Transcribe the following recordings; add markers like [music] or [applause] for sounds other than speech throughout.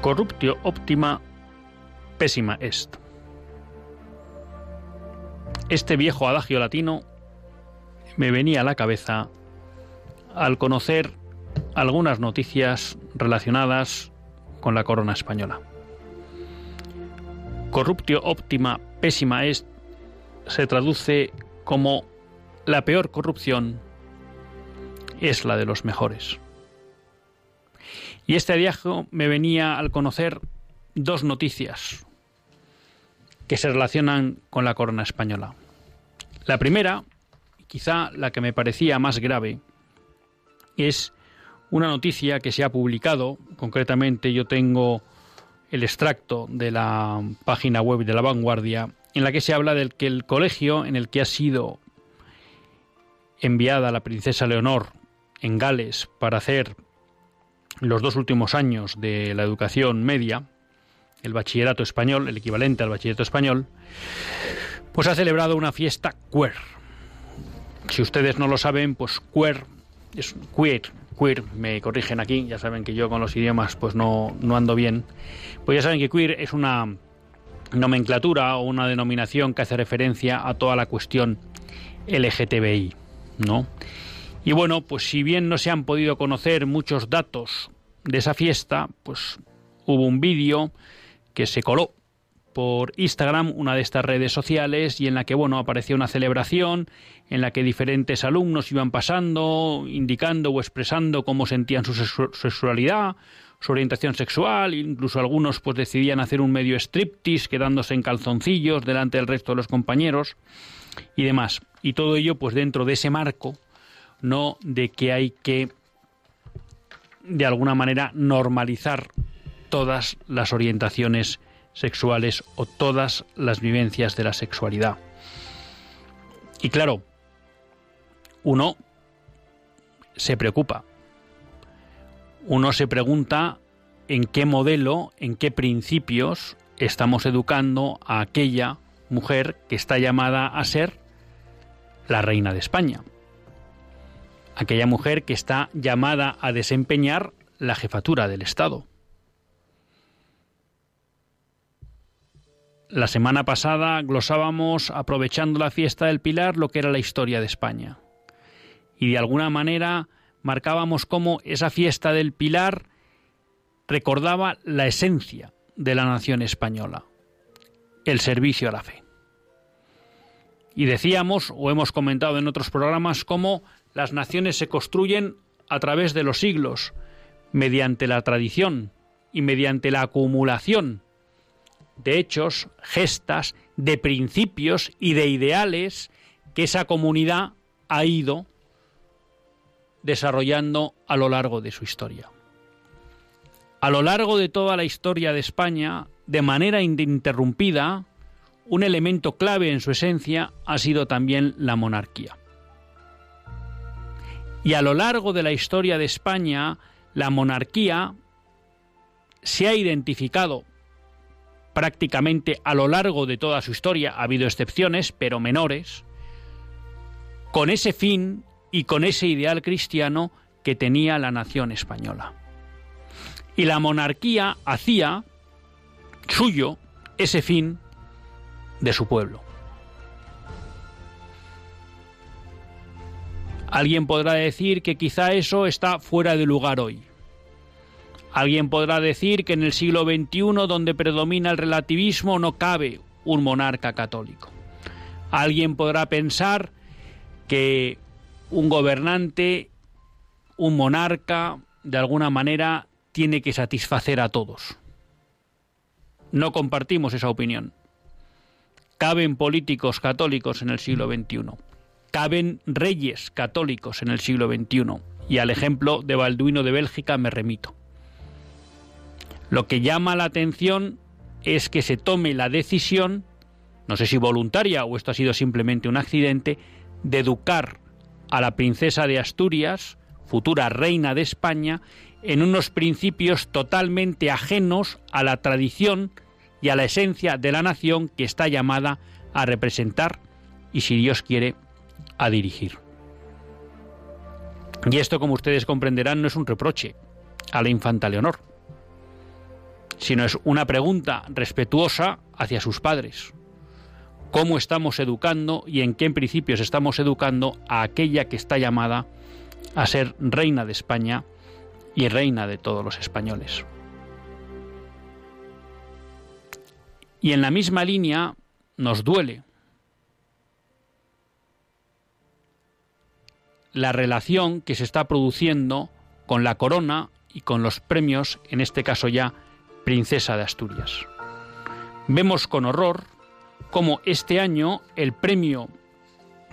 Corruptio optima pésima est. Este viejo adagio latino me venía a la cabeza al conocer algunas noticias relacionadas con la corona española. Corruptio optima pésima est se traduce como la peor corrupción es la de los mejores. Y este viaje me venía al conocer dos noticias que se relacionan con la corona española. La primera, quizá la que me parecía más grave, es una noticia que se ha publicado, concretamente yo tengo el extracto de la página web de la vanguardia, en la que se habla del que el colegio en el que ha sido enviada la princesa Leonor en Gales para hacer los dos últimos años de la educación media, el bachillerato español, el equivalente al bachillerato español, pues ha celebrado una fiesta queer. Si ustedes no lo saben, pues queer es queer, queer, me corrigen aquí, ya saben que yo con los idiomas pues no, no ando bien. Pues ya saben que queer es una nomenclatura o una denominación que hace referencia a toda la cuestión LGTBI, ¿no? Y bueno, pues si bien no se han podido conocer muchos datos de esa fiesta, pues hubo un vídeo que se coló por Instagram, una de estas redes sociales, y en la que bueno apareció una celebración en la que diferentes alumnos iban pasando, indicando o expresando cómo sentían su sexualidad, su orientación sexual, incluso algunos pues decidían hacer un medio striptease quedándose en calzoncillos delante del resto de los compañeros y demás. Y todo ello pues dentro de ese marco no de que hay que de alguna manera normalizar todas las orientaciones sexuales o todas las vivencias de la sexualidad. Y claro, uno se preocupa, uno se pregunta en qué modelo, en qué principios estamos educando a aquella mujer que está llamada a ser la reina de España aquella mujer que está llamada a desempeñar la jefatura del Estado. La semana pasada glosábamos, aprovechando la fiesta del Pilar, lo que era la historia de España. Y de alguna manera marcábamos cómo esa fiesta del Pilar recordaba la esencia de la nación española, el servicio a la fe. Y decíamos, o hemos comentado en otros programas, cómo las naciones se construyen a través de los siglos, mediante la tradición y mediante la acumulación de hechos, gestas, de principios y de ideales que esa comunidad ha ido desarrollando a lo largo de su historia. A lo largo de toda la historia de España, de manera ininterrumpida, un elemento clave en su esencia ha sido también la monarquía. Y a lo largo de la historia de España, la monarquía se ha identificado prácticamente a lo largo de toda su historia, ha habido excepciones, pero menores, con ese fin y con ese ideal cristiano que tenía la nación española. Y la monarquía hacía suyo ese fin de su pueblo. Alguien podrá decir que quizá eso está fuera de lugar hoy. Alguien podrá decir que en el siglo XXI, donde predomina el relativismo, no cabe un monarca católico. Alguien podrá pensar que un gobernante, un monarca, de alguna manera, tiene que satisfacer a todos. No compartimos esa opinión. Caben políticos católicos en el siglo XXI. Caben reyes católicos en el siglo XXI. Y al ejemplo de Balduino de Bélgica me remito. Lo que llama la atención es que se tome la decisión, no sé si voluntaria o esto ha sido simplemente un accidente, de educar a la princesa de Asturias, futura reina de España, en unos principios totalmente ajenos a la tradición y a la esencia de la nación que está llamada a representar y, si Dios quiere, a dirigir. Y esto, como ustedes comprenderán, no es un reproche a la infanta Leonor, sino es una pregunta respetuosa hacia sus padres. ¿Cómo estamos educando y en qué principios estamos educando a aquella que está llamada a ser reina de España y reina de todos los españoles? Y en la misma línea nos duele la relación que se está produciendo con la corona y con los premios, en este caso ya princesa de Asturias. Vemos con horror cómo este año el premio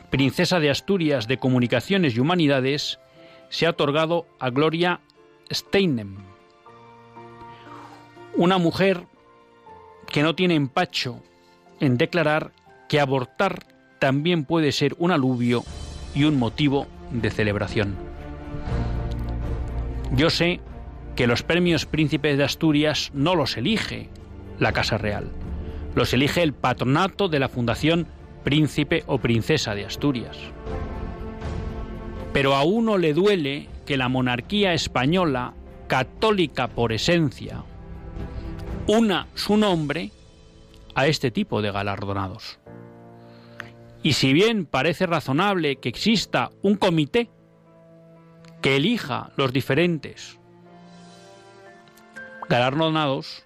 Princesa de Asturias de Comunicaciones y Humanidades se ha otorgado a Gloria Steinem, una mujer que no tiene empacho en declarar que abortar también puede ser un aluvio y un motivo de celebración. Yo sé que los premios Príncipes de Asturias no los elige la Casa Real, los elige el patronato de la Fundación Príncipe o Princesa de Asturias. Pero a uno le duele que la monarquía española, católica por esencia, una su nombre a este tipo de galardonados. Y si bien parece razonable que exista un comité que elija los diferentes galardonados,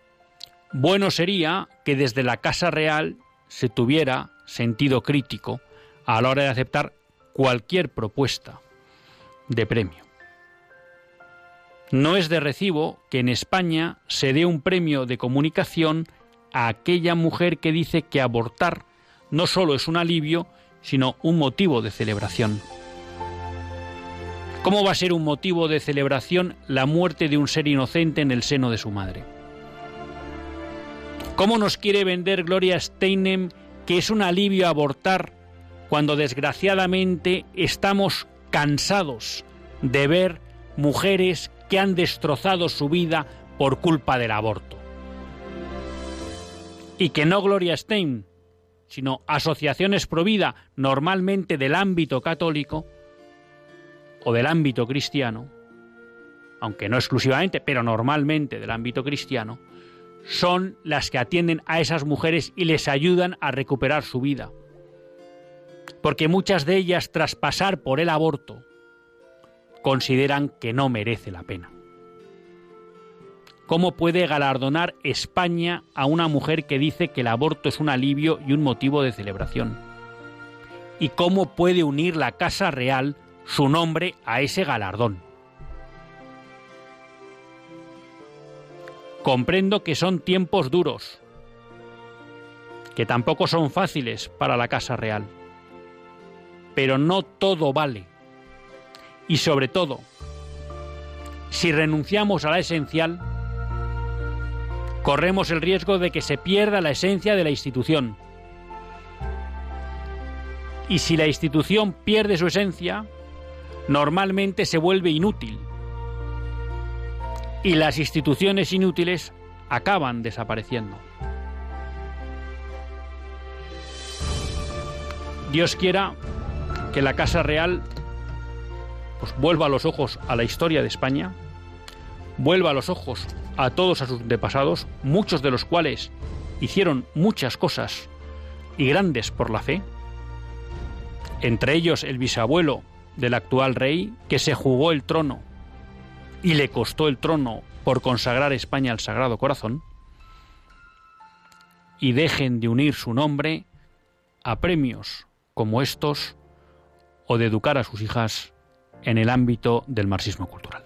bueno sería que desde la Casa Real se tuviera sentido crítico a la hora de aceptar cualquier propuesta de premio. No es de recibo que en España se dé un premio de comunicación a aquella mujer que dice que abortar no solo es un alivio, sino un motivo de celebración. ¿Cómo va a ser un motivo de celebración la muerte de un ser inocente en el seno de su madre? ¿Cómo nos quiere vender Gloria Steinem que es un alivio abortar cuando desgraciadamente estamos cansados de ver mujeres que han destrozado su vida por culpa del aborto? Y que no Gloria Steinem, sino asociaciones pro vida, normalmente del ámbito católico, o del ámbito cristiano, aunque no exclusivamente, pero normalmente del ámbito cristiano, son las que atienden a esas mujeres y les ayudan a recuperar su vida. Porque muchas de ellas, tras pasar por el aborto, consideran que no merece la pena. ¿Cómo puede galardonar España a una mujer que dice que el aborto es un alivio y un motivo de celebración? ¿Y cómo puede unir la Casa Real su nombre a ese galardón. Comprendo que son tiempos duros, que tampoco son fáciles para la Casa Real, pero no todo vale. Y sobre todo, si renunciamos a la esencial, corremos el riesgo de que se pierda la esencia de la institución. Y si la institución pierde su esencia, normalmente se vuelve inútil y las instituciones inútiles acaban desapareciendo. Dios quiera que la Casa Real pues, vuelva los ojos a la historia de España, vuelva los ojos a todos a sus antepasados, muchos de los cuales hicieron muchas cosas y grandes por la fe, entre ellos el bisabuelo del actual rey, que se jugó el trono y le costó el trono por consagrar España al Sagrado Corazón, y dejen de unir su nombre a premios como estos o de educar a sus hijas en el ámbito del marxismo cultural.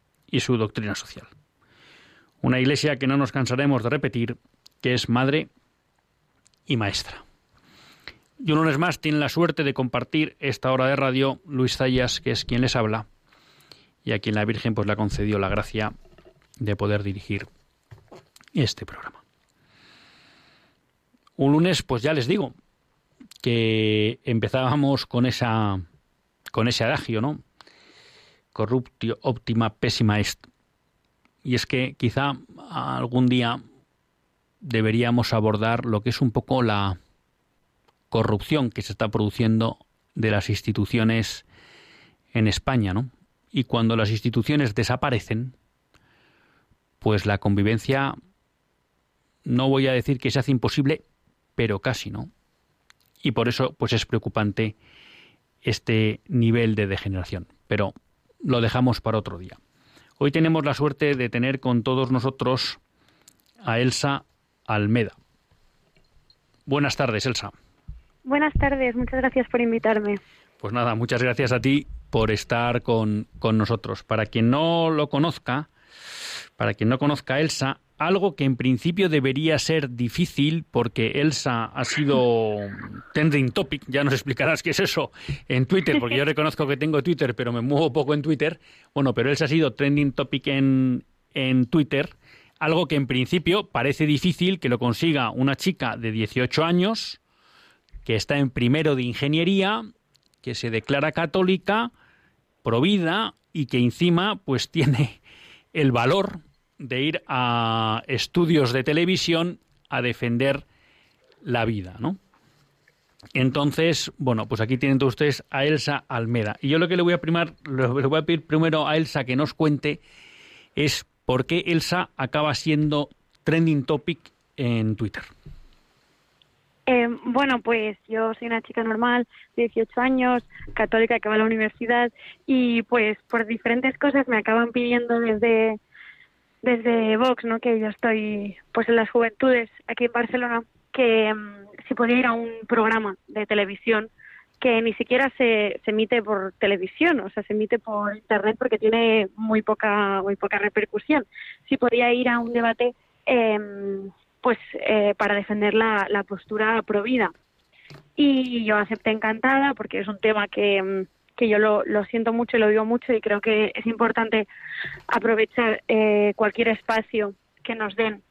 y su doctrina social. Una iglesia que no nos cansaremos de repetir, que es madre y maestra. Y un lunes más tiene la suerte de compartir esta hora de radio Luis Zayas, que es quien les habla, y a quien la Virgen pues le ha concedido la gracia de poder dirigir este programa. Un lunes, pues ya les digo, que empezábamos con esa con ese adagio, ¿no? Corruptio optima pésima est. Y es que quizá algún día deberíamos abordar lo que es un poco la corrupción que se está produciendo de las instituciones en España, ¿no? Y cuando las instituciones desaparecen, pues la convivencia no voy a decir que se hace imposible, pero casi, ¿no? Y por eso pues es preocupante este nivel de degeneración. Pero lo dejamos para otro día. Hoy tenemos la suerte de tener con todos nosotros a Elsa Almeda. Buenas tardes, Elsa. Buenas tardes, muchas gracias por invitarme. Pues nada, muchas gracias a ti por estar con, con nosotros. Para quien no lo conozca, para quien no conozca a Elsa, algo que en principio debería ser difícil porque Elsa ha sido trending topic, ya nos explicarás qué es eso en Twitter, porque yo reconozco que tengo Twitter, pero me muevo poco en Twitter. Bueno, pero Elsa ha sido trending topic en, en Twitter, algo que en principio parece difícil que lo consiga una chica de 18 años, que está en primero de ingeniería, que se declara católica, provida y que encima pues tiene el valor de ir a estudios de televisión a defender la vida, ¿no? Entonces, bueno, pues aquí tienen todos ustedes a Elsa Almeda. Y yo lo que le voy a primar, le voy a pedir primero a Elsa que nos cuente es por qué Elsa acaba siendo trending topic en Twitter. Eh, bueno, pues yo soy una chica normal, de 18 años, católica que va a la universidad y pues por diferentes cosas me acaban pidiendo desde desde Vox, ¿no? Que yo estoy pues en las juventudes aquí en Barcelona, que mm, si podía ir a un programa de televisión que ni siquiera se, se emite por televisión, o sea, se emite por internet porque tiene muy poca muy poca repercusión. Si podía ir a un debate em, pues eh, para defender la, la postura provida. Y yo acepté encantada porque es un tema que mm, que yo lo, siento mucho y lo digo mucho y creo que es importante aprovechar eh, cualquier espacio que nos den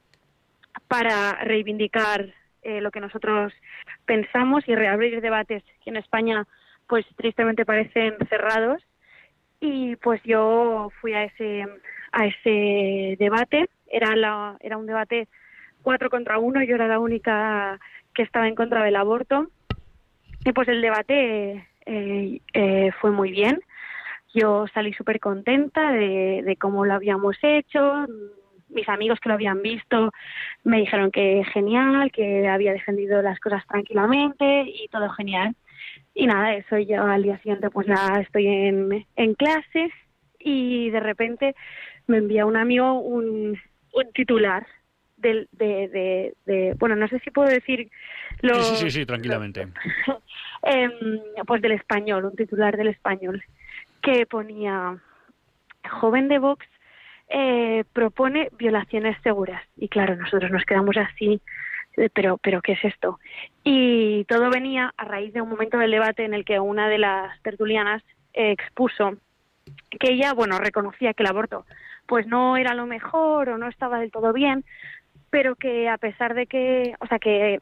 para reivindicar eh, lo que nosotros pensamos y reabrir debates que en España pues tristemente parecen cerrados. Y pues yo fui a ese a ese debate. Era la, era un debate cuatro contra uno. Yo era la única que estaba en contra del aborto. Y pues el debate eh, eh, fue muy bien. yo salí súper contenta de, de cómo lo habíamos hecho. Mis amigos que lo habían visto me dijeron que genial, que había defendido las cosas tranquilamente y todo genial. Y nada, eso yo al día siguiente pues ya estoy en, en clase y de repente me envía un amigo un, un titular del, de, de, bueno, no sé si puedo decir lo, sí, sí, sí, tranquilamente. [laughs] Em, pues del español, un titular del español, que ponía, joven de Vox eh, propone violaciones seguras. Y claro, nosotros nos quedamos así, eh, pero, pero ¿qué es esto? Y todo venía a raíz de un momento del debate en el que una de las tertulianas expuso que ella, bueno, reconocía que el aborto pues no era lo mejor o no estaba del todo bien, pero que a pesar de que, o sea, que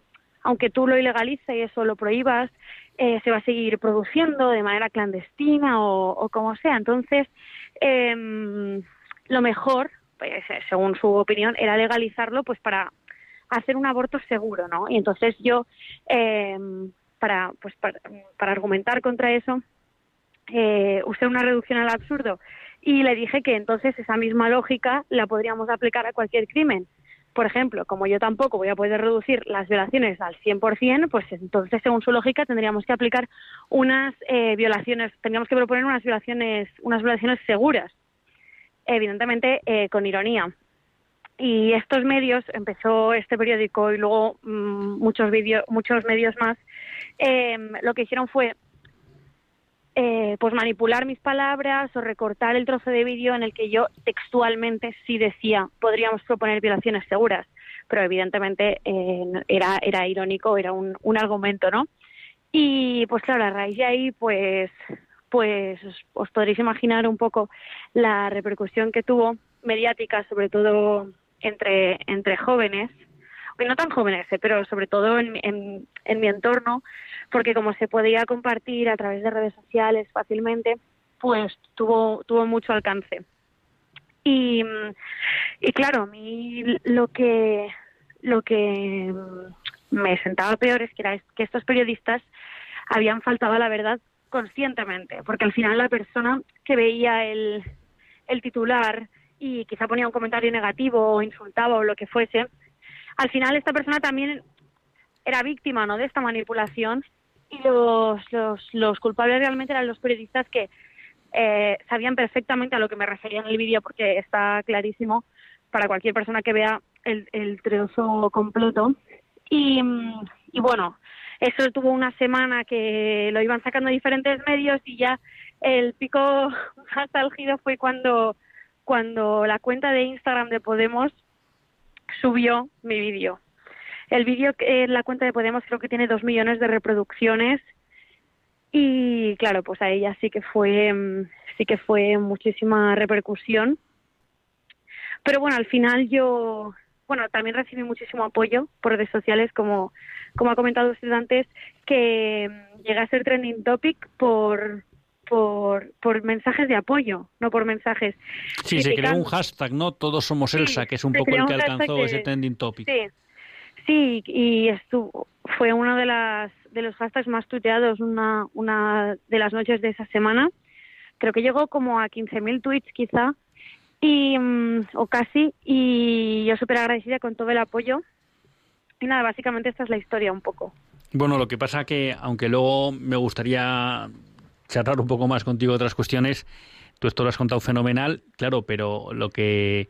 aunque tú lo ilegalices y eso lo prohíbas, eh, se va a seguir produciendo de manera clandestina o, como sea. Entonces, em, lo mejor, pues, según su opinión, era legalizarlo pues para hacer un aborto seguro, ¿no? Y entonces yo, em, para, pues, para, para, argumentar contra eso, eh, usé una reducción al absurdo y le dije que entonces esa misma lógica la podríamos aplicar a cualquier crimen por ejemplo, como yo tampoco voy a poder reducir las violaciones al 100%, pues entonces, según su lógica, tendríamos que aplicar unas eh, violaciones, tendríamos que proponer unas violaciones, unas violaciones seguras, evidentemente eh, con ironía. Y estos medios, empezó este periódico y luego mm, muchos, muchos medios más, eh, lo que hicieron fue eh, pues manipular mis palabras o recortar el trozo de vídeo en el que yo textualmente sí decía podríamos proponer violaciones seguras, pero evidentemente eh, era, era irónico, era un, un argumento, ¿no? Y pues claro, a raíz de ahí, pues, pues os podréis imaginar un poco la repercusión que tuvo mediática, sobre todo entre, entre jóvenes, no tan jóvenes, eh, pero sobre todo en, en, mi entorno, porque como se podía compartir a través de redes sociales fácilmente, pues tuvo, tuvo mucho alcance. Y, y claro, a mí lo que, lo que me sentaba peor es que, era que estos periodistas habían faltado a la verdad conscientemente, porque al final la persona que veía el titular y quizá ponía un comentario negativo o insultaba o lo que fuese, al final esta persona también era víctima ¿no? de esta manipulación y los, los, culpables realmente eran los periodistas que eh, sabían perfectamente a lo que me refería en el vídeo porque está clarísimo para cualquier persona que vea el, el trozo completo. Y, y bueno, eso tuvo una semana que lo iban sacando diferentes medios y ya el pico [laughs] más álgido fue cuando, cuando la cuenta de Instagram de Podemos subió mi vídeo. El vídeo en la cuenta de Podemos creo que tiene dos millones de reproducciones y claro, pues a ella sí que fue mm, sí que fue muchísima repercusión. Pero bueno, al final yo bueno, también recibí muchísimo apoyo por redes sociales, como, como ha comentado usted antes, que mm, llega a ser trending topic por, por, por mensajes de apoyo, no por mensajes. Sí, se creó un hashtag, ¿no? Todos somos Elsa, que es un poco el que alcanzó ese trending topic. Sí, sí y estuvo, fue uno de, las, de los hashtags más tuiteados una, una de las noches de esa semana. Creo que llegó como a 15.000 tweets quizá, y, mm, o casi, y yo súper agradecida con todo el apoyo. Y nada, básicamente esta es la historia un poco. Bueno, lo que pasa que, aunque luego me gustaría charlar un poco más contigo otras cuestiones. Tú esto lo has contado fenomenal, claro, pero lo que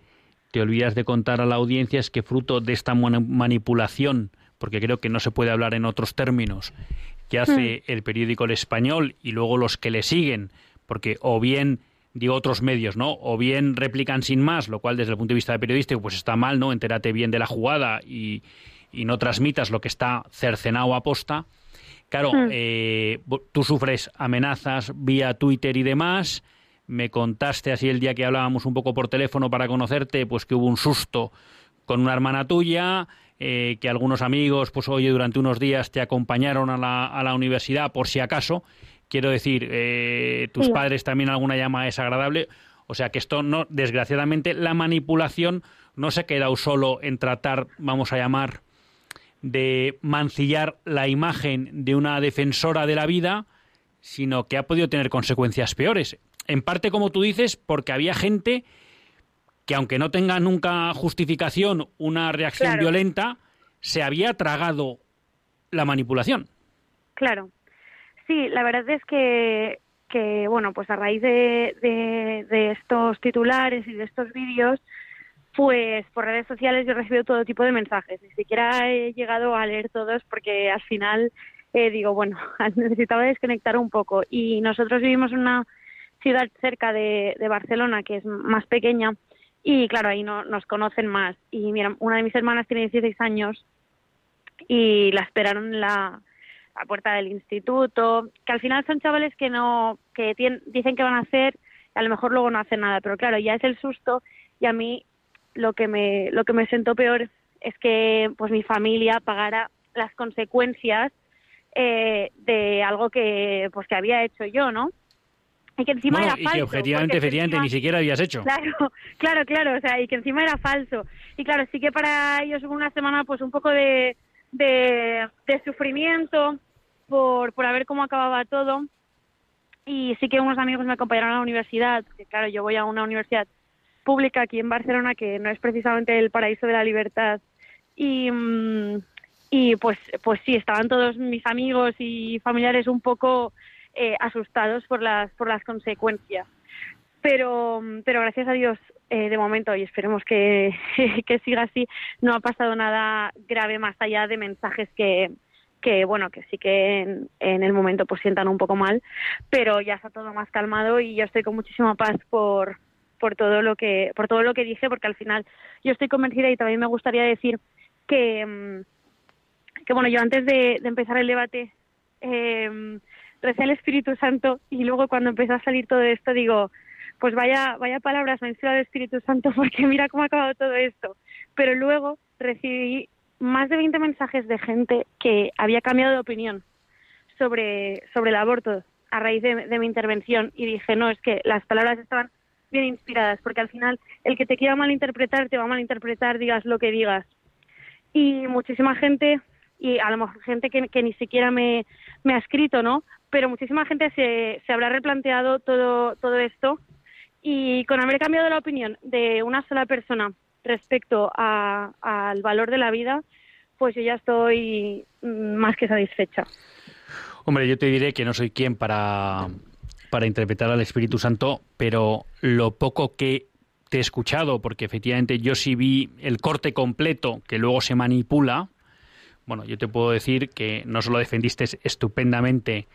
te olvidas de contar a la audiencia es que fruto de esta manipulación, porque creo que no se puede hablar en otros términos, que hace hmm. el periódico El Español y luego los que le siguen, porque o bien digo otros medios, ¿no? O bien replican sin más, lo cual desde el punto de vista de periodístico pues está mal, ¿no? Entérate bien de la jugada y, y no transmitas lo que está cercenado a posta Claro, hmm. eh, tú sufres amenazas vía Twitter y demás. Me contaste así el día que hablábamos un poco por teléfono para conocerte, pues que hubo un susto con una hermana tuya, eh, que algunos amigos, pues oye, durante unos días te acompañaron a la, a la universidad por si acaso. Quiero decir, eh, tus padres también alguna llama desagradable. O sea que esto no, desgraciadamente, la manipulación no se ha quedado solo en tratar, vamos a llamar, de mancillar la imagen de una defensora de la vida, sino que ha podido tener consecuencias peores. en parte, como tú dices, porque había gente que, aunque no tenga nunca justificación una reacción violenta, se había tragado la manipulación. Claro. Sí, la verdad es que, que bueno, pues a raíz de, de, estos titulares y de estos vídeos, pues por redes sociales yo he recibido todo tipo de mensajes. Ni siquiera he llegado a leer todos porque al final eh, digo, bueno, [laughs] necesitaba desconectar un poco. Y nosotros vivimos en una ciudad cerca de, Barcelona que es más pequeña y claro, ahí no, nos conocen más. Y mira, una de mis hermanas tiene 16 años y la esperaron en la, puerta del instituto, que al final son chavales que no, que dicen que van a hacer, a lo mejor luego no hacen nada, pero claro, ya es el susto y a mí lo que me, lo que me sentó peor es que pues mi familia pagara las consecuencias eh, de algo que pues que había hecho yo, ¿no? Y que encima era falso. Y que objetivamente, efectivamente, ni siquiera habías hecho. Claro, [laughs] claro, claro, o sea, y que encima era falso. Y claro, sí que para ellos hubo una semana pues un poco de, de, sufrimiento por, por ver cómo acababa todo. Y sí que unos amigos me acompañaron a la universidad, que claro, yo voy a una universidad pública aquí en Barcelona que no es precisamente el paraíso de la libertad. Y, mm, y pues, pues sí, estaban todos mis amigos y familiares un poco eh, asustados por las, por las consecuencias. Pero, pero gracias a Dios, eh, de momento, y esperemos que, [laughs] que siga así, no ha pasado nada grave más allá de mensajes que, que bueno, que sí que en, en, el momento pues sientan un poco mal, pero ya está todo más calmado y yo estoy con muchísima paz por, por todo lo que, por todo lo que dije, porque al final yo estoy convencida y también me gustaría decir que, mm, que bueno, yo antes de, empezar el debate eh, recé al Espíritu Santo y luego cuando empezó a salir todo esto digo, pues vaya, vaya palabras me del Espíritu Santo [laughs] porque mira cómo ha acabado todo esto. Pero luego recibí más de 20 mensajes de gente que había cambiado de opinión sobre, sobre el aborto a raíz de mi intervención y dije, no, es que las palabras estaban bien inspiradas, porque al final el que te quiera malinterpretar te va a malinterpretar, digas lo que digas. Y muchísima gente y a lo mejor gente que, ni siquiera me, ha escrito, ¿no? Pero muchísima gente se, se habrá replanteado todo, todo esto y con haber cambiado la opinión de una sola persona respecto al valor de la vida, pues yo ya estoy mm, más que satisfecha. Hombre, yo te diré que no soy quien para, para interpretar al Espíritu Santo, pero lo poco que te he escuchado, porque efectivamente yo sí vi el corte completo que luego se manipula, bueno, yo te puedo decir que no solo defendiste estupendamente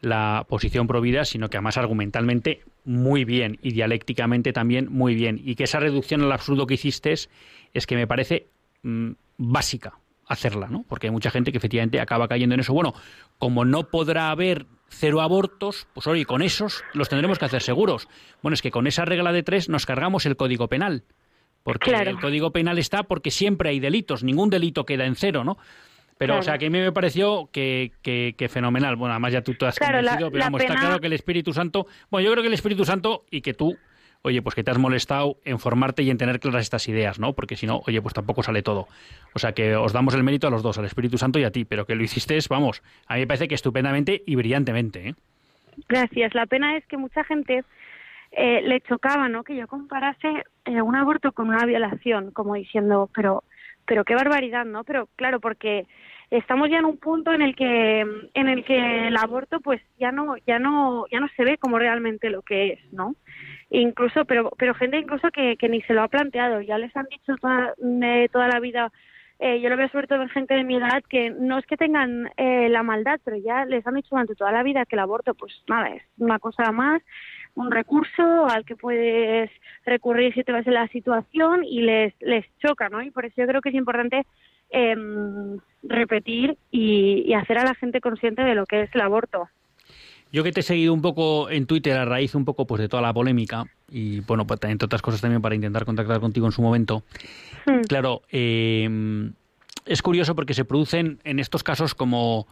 la posición provida, sino que además argumentalmente muy bien y dialécticamente también muy bien. Y que esa reducción al absurdo que hiciste es que me parece mm, básica hacerla, ¿no? Porque hay mucha gente que efectivamente acaba cayendo en eso. Bueno, como no podrá haber cero abortos, pues oye, con esos los tendremos que hacer seguros. Bueno, es que con esa regla de tres nos cargamos el Código Penal. Porque el Código Penal está porque siempre hay delitos, ningún delito queda en cero, ¿no? Pero, o sea, que a mí me pareció que, que, fenomenal. Bueno, además ya tú te has convencido, pero vamos, está claro que el Espíritu Santo... Bueno, yo creo que el Espíritu Santo y que tú, oye, pues que te has molestado en formarte y en tener claras estas ideas, ¿no? Porque si no, oye, pues tampoco sale todo. O sea, que os damos el mérito a los dos, al Espíritu Santo y a ti, pero que lo hiciste, vamos, a mí me parece que estupendamente y brillantemente, ¿eh? Gracias. La pena es que mucha gente eh, le chocaba, ¿no? Que yo comparase eh, un aborto con una violación, como diciendo, pero pero qué barbaridad, ¿no? Pero claro, porque estamos ya en un punto en el que en el que el aborto pues ya no ya no ya no se ve como realmente lo que es, ¿no? Incluso, pero pero gente incluso que, que ni se lo ha planteado, ya les han dicho toda, toda la vida eh, yo lo veo sobre todo en gente de mi edad que no es que tengan eh, la maldad, pero ya les han dicho durante toda la vida que el aborto, pues nada, es una cosa más un recurso al que puedes recurrir si te vas en la situación y les, les choca, ¿no? Y por eso yo creo que es importante em, repetir y, hacer a la gente consciente de lo que es el aborto. Yo que te he seguido un poco en Twitter a raíz un poco pues de toda la polémica y bueno, pues, entre otras cosas también para intentar contactar contigo en su momento. Hmm. Claro, em, es curioso porque se producen en estos casos como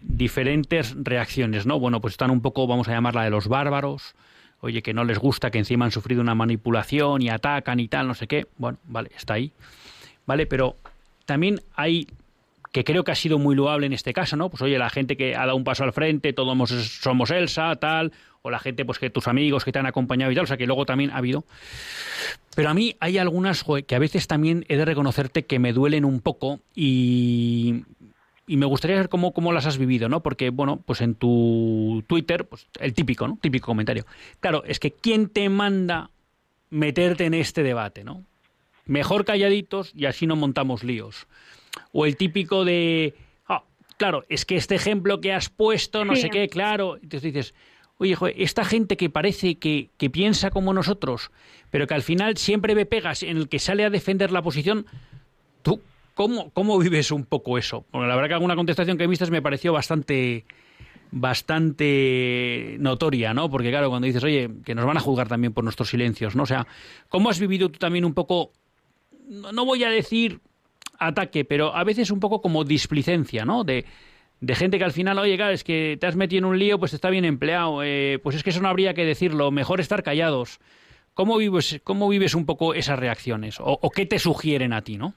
diferentes reacciones, ¿no? Bueno, pues están un poco, vamos a llamarla de los bárbaros, oye, que no les gusta, que encima han sufrido una manipulación y atacan y tal, no sé qué. Bueno, vale, está ahí. Vale, pero también hay que creo que ha sido muy loable en este caso, ¿no? Pues oye, la gente que ha dado un paso al frente, todos somos Elsa, tal, o la gente, pues que tus amigos que te han acompañado y tal, o sea que luego también ha habido. Pero a mí hay algunas que a veces también he de reconocerte que me duelen un poco y, me gustaría saber cómo, cómo las has vivido, ¿no? Porque, bueno, pues en tu Twitter, pues el típico, ¿no? Típico comentario. Claro, es que ¿quién te manda meterte en este debate, ¿no? Mejor calladitos y así no montamos líos. O el típico de, ah, claro, es que este ejemplo que has puesto, no sé qué, claro, entonces dices, oye, esta gente que parece que, que piensa como nosotros, pero que al final siempre ve pegas en el que sale a defender la posición, tú, ¿cómo, cómo vives un poco eso? Bueno, la verdad que alguna contestación que viste me pareció bastante bastante notoria, ¿no? Porque claro, cuando dices, oye, que nos van a juzgar también por nuestros silencios, ¿no? O sea, ¿cómo has vivido tú también un poco, no voy a decir ataque, pero a veces un poco como displicencia, ¿no? De, gente que al final, oye, claro, es que te has metido en un lío, pues está bien empleado, eh, pues es que eso no habría que decirlo, mejor estar callados. ¿Cómo vives, cómo vives un poco esas reacciones? ¿O, qué te sugieren a ti, no?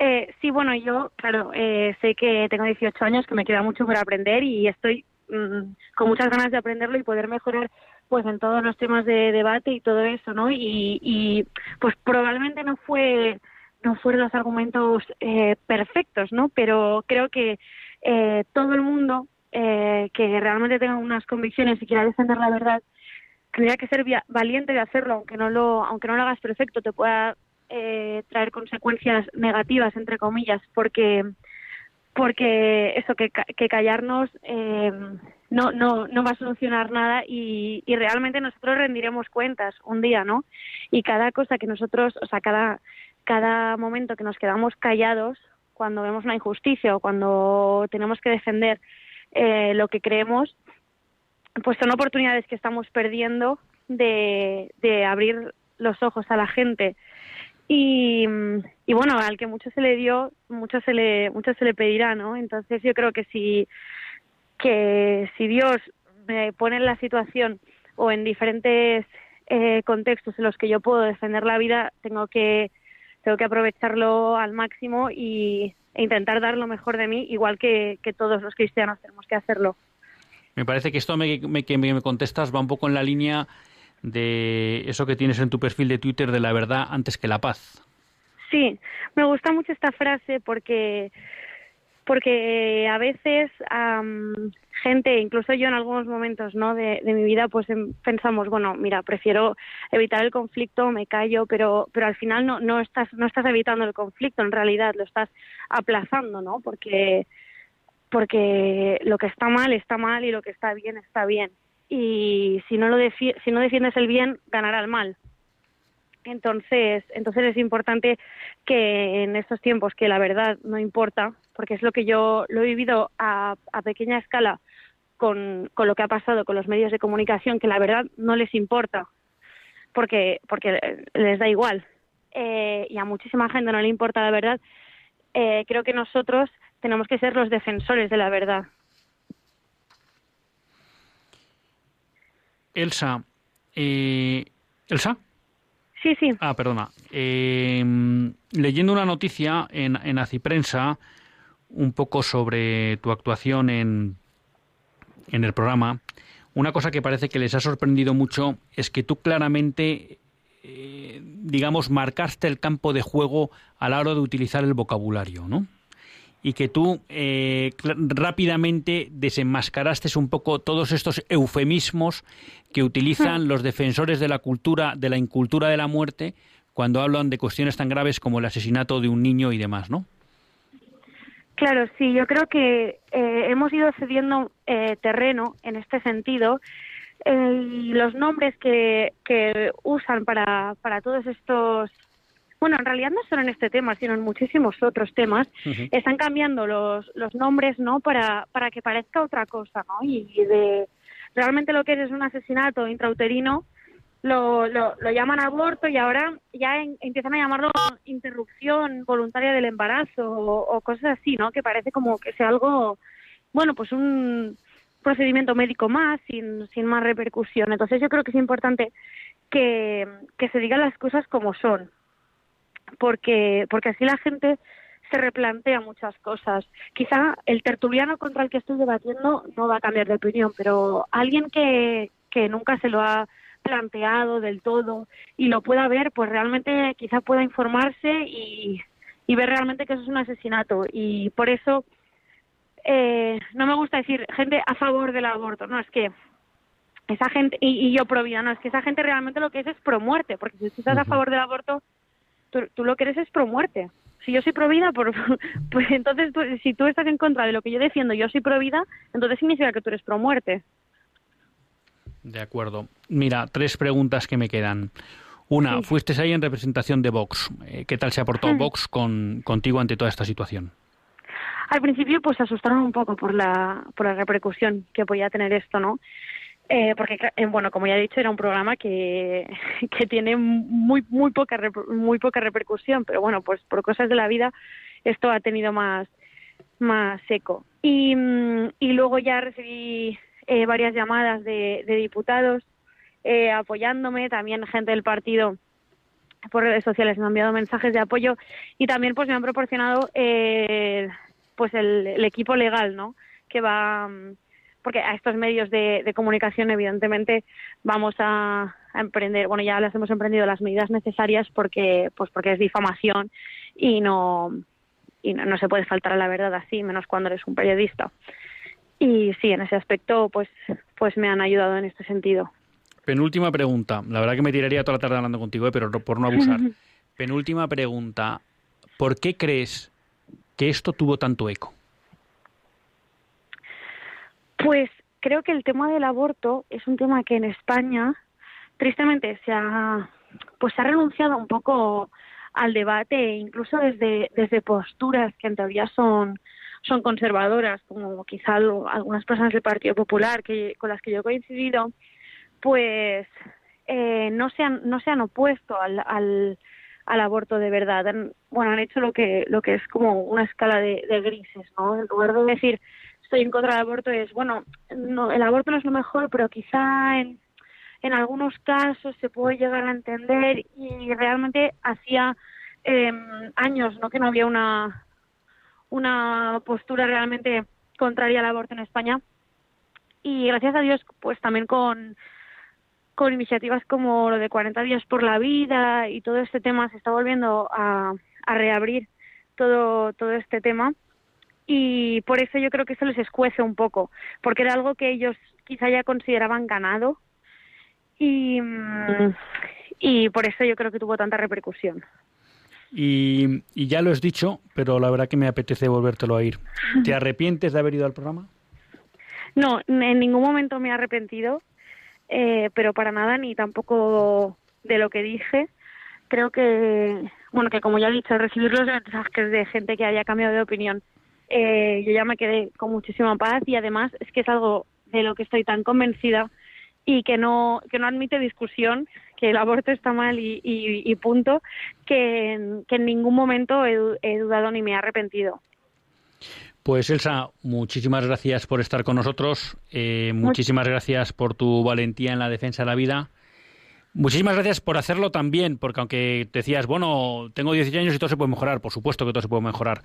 Eh, sí, bueno, yo, claro, eh, sé que tengo 18 años, que me queda mucho por aprender y estoy mm, con muchas ganas de aprenderlo y poder mejorar pues en todos los temas de debate y todo eso, ¿no? Y pues probablemente no fue no fueron los argumentos eh, perfectos, ¿no? Pero creo que eh, todo el mundo eh, que realmente tenga unas convicciones y quiera defender la verdad tendría que ser valiente de hacerlo, aunque no lo aunque no lo hagas perfecto, te pueda eh, traer consecuencias negativas entre comillas porque porque eso que, que callarnos eh, no no no va a solucionar nada y, y realmente nosotros rendiremos cuentas un día no y cada cosa que nosotros o sea cada cada momento que nos quedamos callados cuando vemos una injusticia o cuando tenemos que defender eh, lo que creemos pues son oportunidades que estamos perdiendo de, de abrir los ojos a la gente y, y bueno, al que mucho se le dio, mucho se le, mucho se le pedirá, ¿no? Entonces yo creo que si, que si Dios me pone en la situación o en diferentes eh, contextos en los que yo puedo defender la vida, tengo que, tengo que aprovecharlo al máximo y, e intentar dar lo mejor de mí, igual que, que todos los cristianos tenemos que hacerlo. Me parece que esto me, me, que me contestas va un poco en la línea de eso que tienes en tu perfil de Twitter de la verdad antes que la paz. Sí, me gusta mucho esta frase porque porque a veces gente, incluso yo en algunos momentos ¿no? de, de mi vida, pues em, pensamos, bueno, mira, prefiero evitar el conflicto, me callo, pero, pero al final no, no, estás, no estás evitando el conflicto, en realidad lo estás aplazando, ¿no? Porque, porque lo que está mal está mal y lo que está bien está bien y si no lo si no defiendes el bien ganará el mal entonces entonces es importante que en estos tiempos que la verdad no importa porque es lo que yo lo he vivido a, a pequeña escala con, con lo que ha pasado con los medios de comunicación que la verdad no les importa porque porque les da igual. Eh, y a muchísima gente no le importa la verdad. Eh, creo que nosotros tenemos que ser los defensores de la verdad. Elsa, eh, ¿Elsa? Sí, sí. Ah, perdona. Eh, leyendo una noticia en, en Aciprensa un poco sobre tu actuación en, en el programa, una cosa que parece que les ha sorprendido mucho es que tú claramente, eh, digamos, marcaste el campo de juego a la hora de utilizar el vocabulario, ¿no? Y que tú eh, rápidamente desenmascaraste un poco todos estos eufemismos que utilizan los defensores de la cultura, de la incultura de la muerte, cuando hablan de cuestiones tan graves como el asesinato de un niño y demás, ¿no? Claro, sí, yo creo que eh, hemos ido cediendo eh, terreno en este sentido. los nombres que, que usan para, para todos estos bueno, en realidad no solo en este tema, sino en muchísimos otros temas, están cambiando los, los nombres, ¿no? Para, para que parezca otra cosa, ¿no? Y, de realmente lo que es, es un asesinato intrauterino, lo, lo, lo llaman aborto y ahora ya empiezan a llamarlo interrupción voluntaria del embarazo o, o, cosas así, ¿no? Que parece como que sea algo, bueno, pues un procedimiento médico más, sin, sin más repercusión. Entonces yo creo que es importante que, que se digan las cosas como son, porque, porque así la gente se replantea muchas cosas. Quizá el tertuliano contra el que estoy debatiendo no va a cambiar de opinión, pero alguien que, que nunca se lo ha planteado del todo y lo pueda ver, pues realmente quizá pueda informarse y, y ver realmente que eso es un asesinato. Y por eso eh, no me gusta decir gente a favor del aborto, no, es que esa gente, y, yo pro vida, no, es que esa gente realmente lo que es es pro muerte, porque si tú estás a favor del aborto, tú, lo que eres es pro muerte. Si yo soy pro vida, por, [laughs] pues entonces si tú estás en contra de lo que yo defiendo, yo soy pro vida, entonces significa que tú eres pro muerte. De acuerdo. Mira, tres preguntas que me quedan. Una, fuiste ahí en representación de Vox. Eh, ¿Qué tal se aportó hmm. Vox con, contigo ante toda esta situación? Al principio, pues se asustaron un poco por la, por la repercusión que podía tener esto, ¿no? Eh, porque, eh, bueno, como ya he dicho, era un programa que, [laughs] que tiene muy, muy, poca, muy poca repercusión, pero bueno, pues por cosas de la vida esto ha tenido más, más seco. Y, mm, y luego ya recibí eh, varias llamadas de, de diputados eh, apoyándome, también gente del partido por redes sociales me han enviado mensajes de apoyo y también pues me han proporcionado eh, pues el, el, equipo legal, ¿no? Que va mm, porque a estos medios de, comunicación evidentemente vamos a, emprender, bueno ya las hemos emprendido las medidas necesarias porque pues porque es difamación y no y no, se puede faltar a la verdad así, menos cuando eres un periodista. Y sí, en ese aspecto pues pues me han ayudado en este sentido. Penúltima pregunta. La verdad que me tiraría toda la tarde hablando contigo, ¿eh? pero por no abusar. [laughs] Penúltima pregunta. ¿Por qué crees que esto tuvo tanto eco? Pues creo que el tema del aborto es un tema que en España, tristemente, se ha, pues ha renunciado un poco al debate, incluso desde, desde posturas que en teoría son, son conservadoras, como quizá algunas personas del Partido Popular que, con las que yo he coincidido, pues eh, no, se han, no se han opuesto al, al, al aborto de verdad. bueno, han hecho lo que, lo que es como una escala de, de grises, ¿no? En lugar de decir estoy en contra del aborto es, bueno, no, el aborto no es lo mejor, pero quizá en, en algunos casos se puede llegar a entender y realmente hacía em, años ¿no? que no había una, una postura realmente contraria al aborto en España y gracias a Dios pues también con con iniciativas como lo de 40 días por la vida y todo este tema se está volviendo a, a reabrir todo todo este tema y por eso yo creo que eso les escuece un poco, porque era algo que ellos quizá ya consideraban ganado y, mm, y por eso yo creo que tuvo tanta repercusión. Y, y, ya lo has dicho, pero la verdad que me apetece volvértelo a ir. ¿Te arrepientes de haber ido al programa? No, en ningún momento me he arrepentido, eh, pero para nada, ni tampoco de lo que dije. Creo que, bueno, que como ya he dicho, recibir los mensajes de gente que haya cambiado de opinión eh, yo ya me quedé con muchísima paz y además es que es algo de lo que estoy tan convencida y que no, que no admite discusión, que el aborto está mal y, y, punto, que, en ningún momento he, dudado ni me he arrepentido. Pues Elsa, muchísimas gracias por estar con nosotros, eh, muchísimas gracias por tu valentía en la defensa de la vida. Muchísimas gracias por hacerlo también, porque aunque decías, bueno, tengo 18 años y todo se puede mejorar, por supuesto que todo se puede mejorar,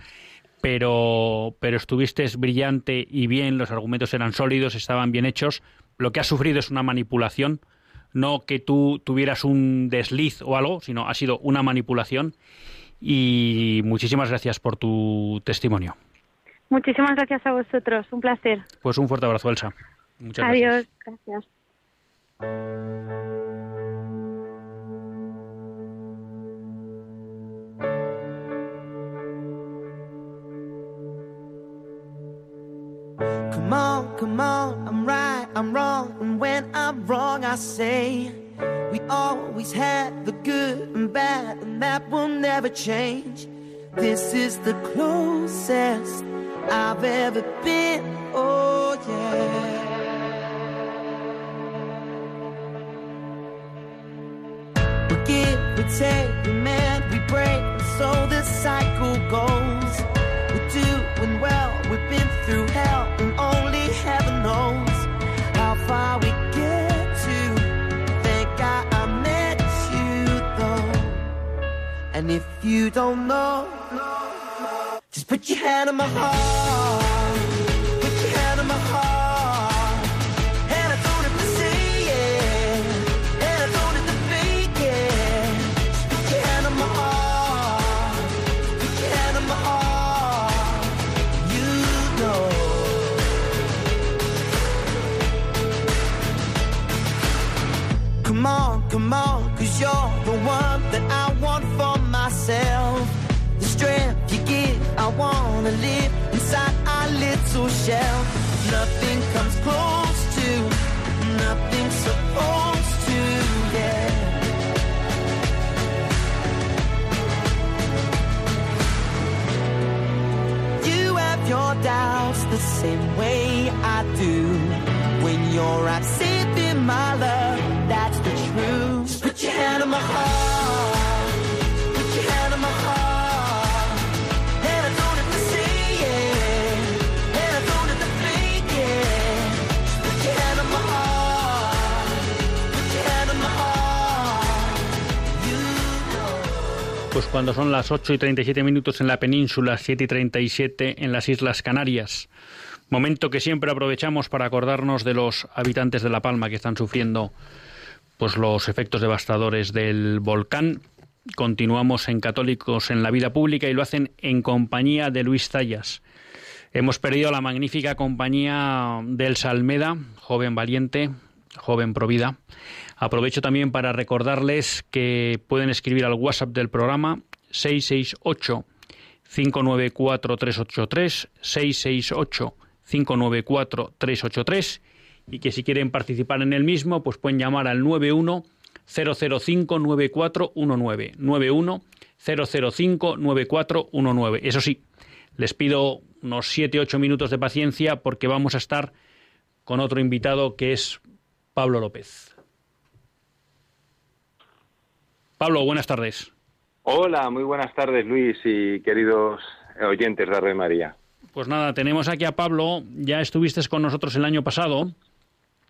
pero, pero estuviste brillante y bien, los argumentos eran sólidos, estaban bien hechos. Lo que has sufrido es una manipulación, no que tú tuvieras un desliz o algo, sino ha sido una manipulación. Y muchísimas gracias por tu testimonio. Muchísimas gracias a vosotros, un placer. Pues un fuerte abrazo, Elsa. Muchas Adiós, gracias. Come on, come on, I'm right, I'm wrong. And when I'm wrong, I say we always had the good and bad, and that will never change. This is the closest I've ever been. Oh, yeah. We give, we take, we mend, we break, and so this cycle goes. We're doing well, we've been through hell And if you don't know, just put your hand on my heart. Put your hand wanna live inside our little shell. Nothing comes close to, nothing supposed to, yeah. You have your doubts the same way cuando son las 8 y 37 minutos en la península, 7 y 37 en las Islas Canarias. Momento que siempre aprovechamos para acordarnos de los habitantes de La Palma que están sufriendo pues los efectos devastadores del volcán. Continuamos en Católicos en la vida pública y lo hacen en compañía de Luis Zayas. Hemos perdido la magnífica compañía del Salmeda, joven valiente, joven provida. Aprovecho también para recordarles que pueden escribir al WhatsApp del programa 668 594 383 668 594 383 y que si quieren participar en el mismo, pues pueden llamar al 91 005 9419 91 005 9419. Eso sí, les pido unos 7-8 minutos de paciencia porque vamos a estar con otro invitado que es Pablo López. Pablo, buenas tardes. Hola, muy buenas tardes Luis y queridos oyentes de Red María. Pues nada, tenemos aquí a Pablo, ya estuviste con nosotros el año pasado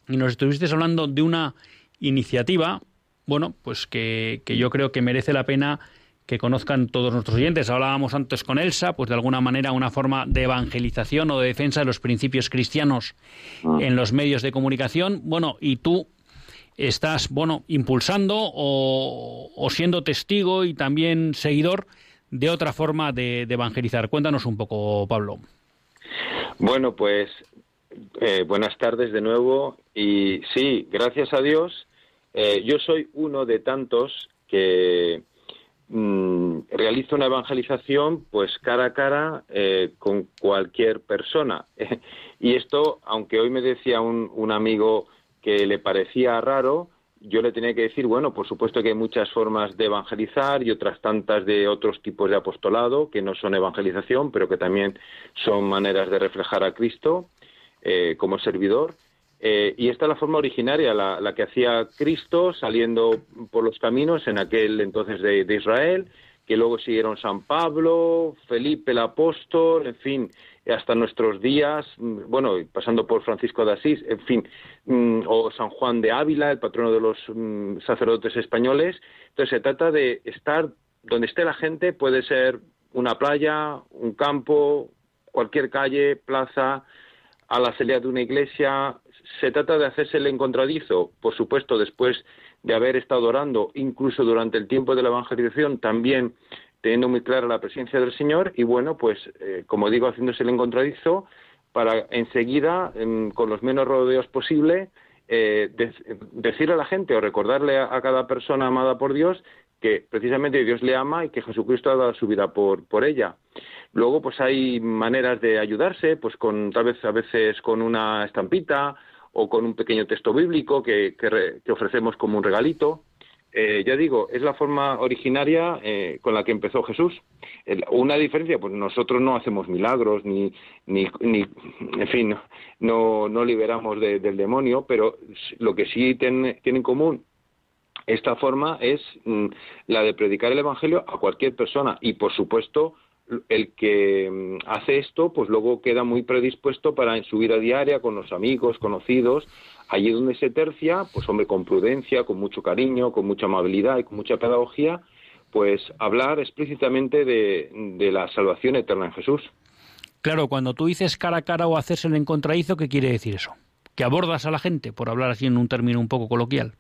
y nos estuviste hablando de una iniciativa, bueno, pues que, que yo creo que merece la pena que conozcan todos nuestros oyentes. Hablábamos antes con Elsa, pues de alguna manera una forma de evangelización o de defensa de los principios cristianos en los medios de comunicación. Bueno, y tú estás, bueno, impulsando o, o siendo testigo y también seguidor de otra forma de, evangelizar. Cuéntanos un poco, Pablo. Bueno, pues eh, buenas tardes de nuevo y sí, gracias a Dios, eh, yo soy uno de tantos que mm, realiza una evangelización pues cara a cara eh, con cualquier persona. [laughs] y esto, aunque hoy me decía un amigo que le parecía raro, yo le tenía que decir, bueno, por supuesto que hay muchas formas de evangelizar y otras tantas de otros tipos de apostolado que no son evangelización, pero que también son maneras de reflejar a Cristo eh, como servidor. Eh, y esta es la forma originaria, la, que hacía Cristo saliendo por los caminos en aquel entonces de Israel, que luego siguieron San Pablo, Felipe el apóstol, en fin, hasta nuestros días, bueno, pasando por Francisco de Asís, en fin, o San Juan de Ávila, el patrono de los sacerdotes españoles. Entonces se trata de estar donde esté la gente, puede ser una playa, un campo, cualquier calle, plaza, a la salida de una iglesia. Se trata de hacerse el encontradizo, por supuesto, después de haber estado orando, incluso durante el tiempo de la evangelización, también teniendo muy clara la presencia del Señor y bueno, pues eh, como digo, haciéndose el encontradizo para enseguida, en, con los menos rodeos posible, eh, de, decirle a la gente o recordarle a, a, cada persona amada por Dios que precisamente Dios le ama y que Jesucristo ha dado su vida por, por ella. Luego, pues hay maneras de ayudarse, pues con tal vez a veces con una estampita o con un pequeño texto bíblico que, que, re, que ofrecemos como un regalito eh, ya digo, es la forma originaria eh, con la que empezó Jesús. Una diferencia, pues nosotros no hacemos milagros, ni, ni, ni en fin, no, no liberamos de, del demonio, pero lo que sí tiene, tiene en común esta forma es mm, la de predicar el Evangelio a cualquier persona y, por supuesto, el que mm, hace esto, pues luego queda muy predispuesto para en su vida diaria con los amigos, conocidos, allí donde se tercia, pues hombre, con prudencia, con mucho cariño, con mucha amabilidad y con mucha pedagogía, pues hablar explícitamente de, de la salvación eterna en Jesús. Claro, cuando tú dices cara a cara o haces el encontradizo, ¿qué quiere decir eso? ¿Que abordas a la gente, por hablar así en un término un poco coloquial?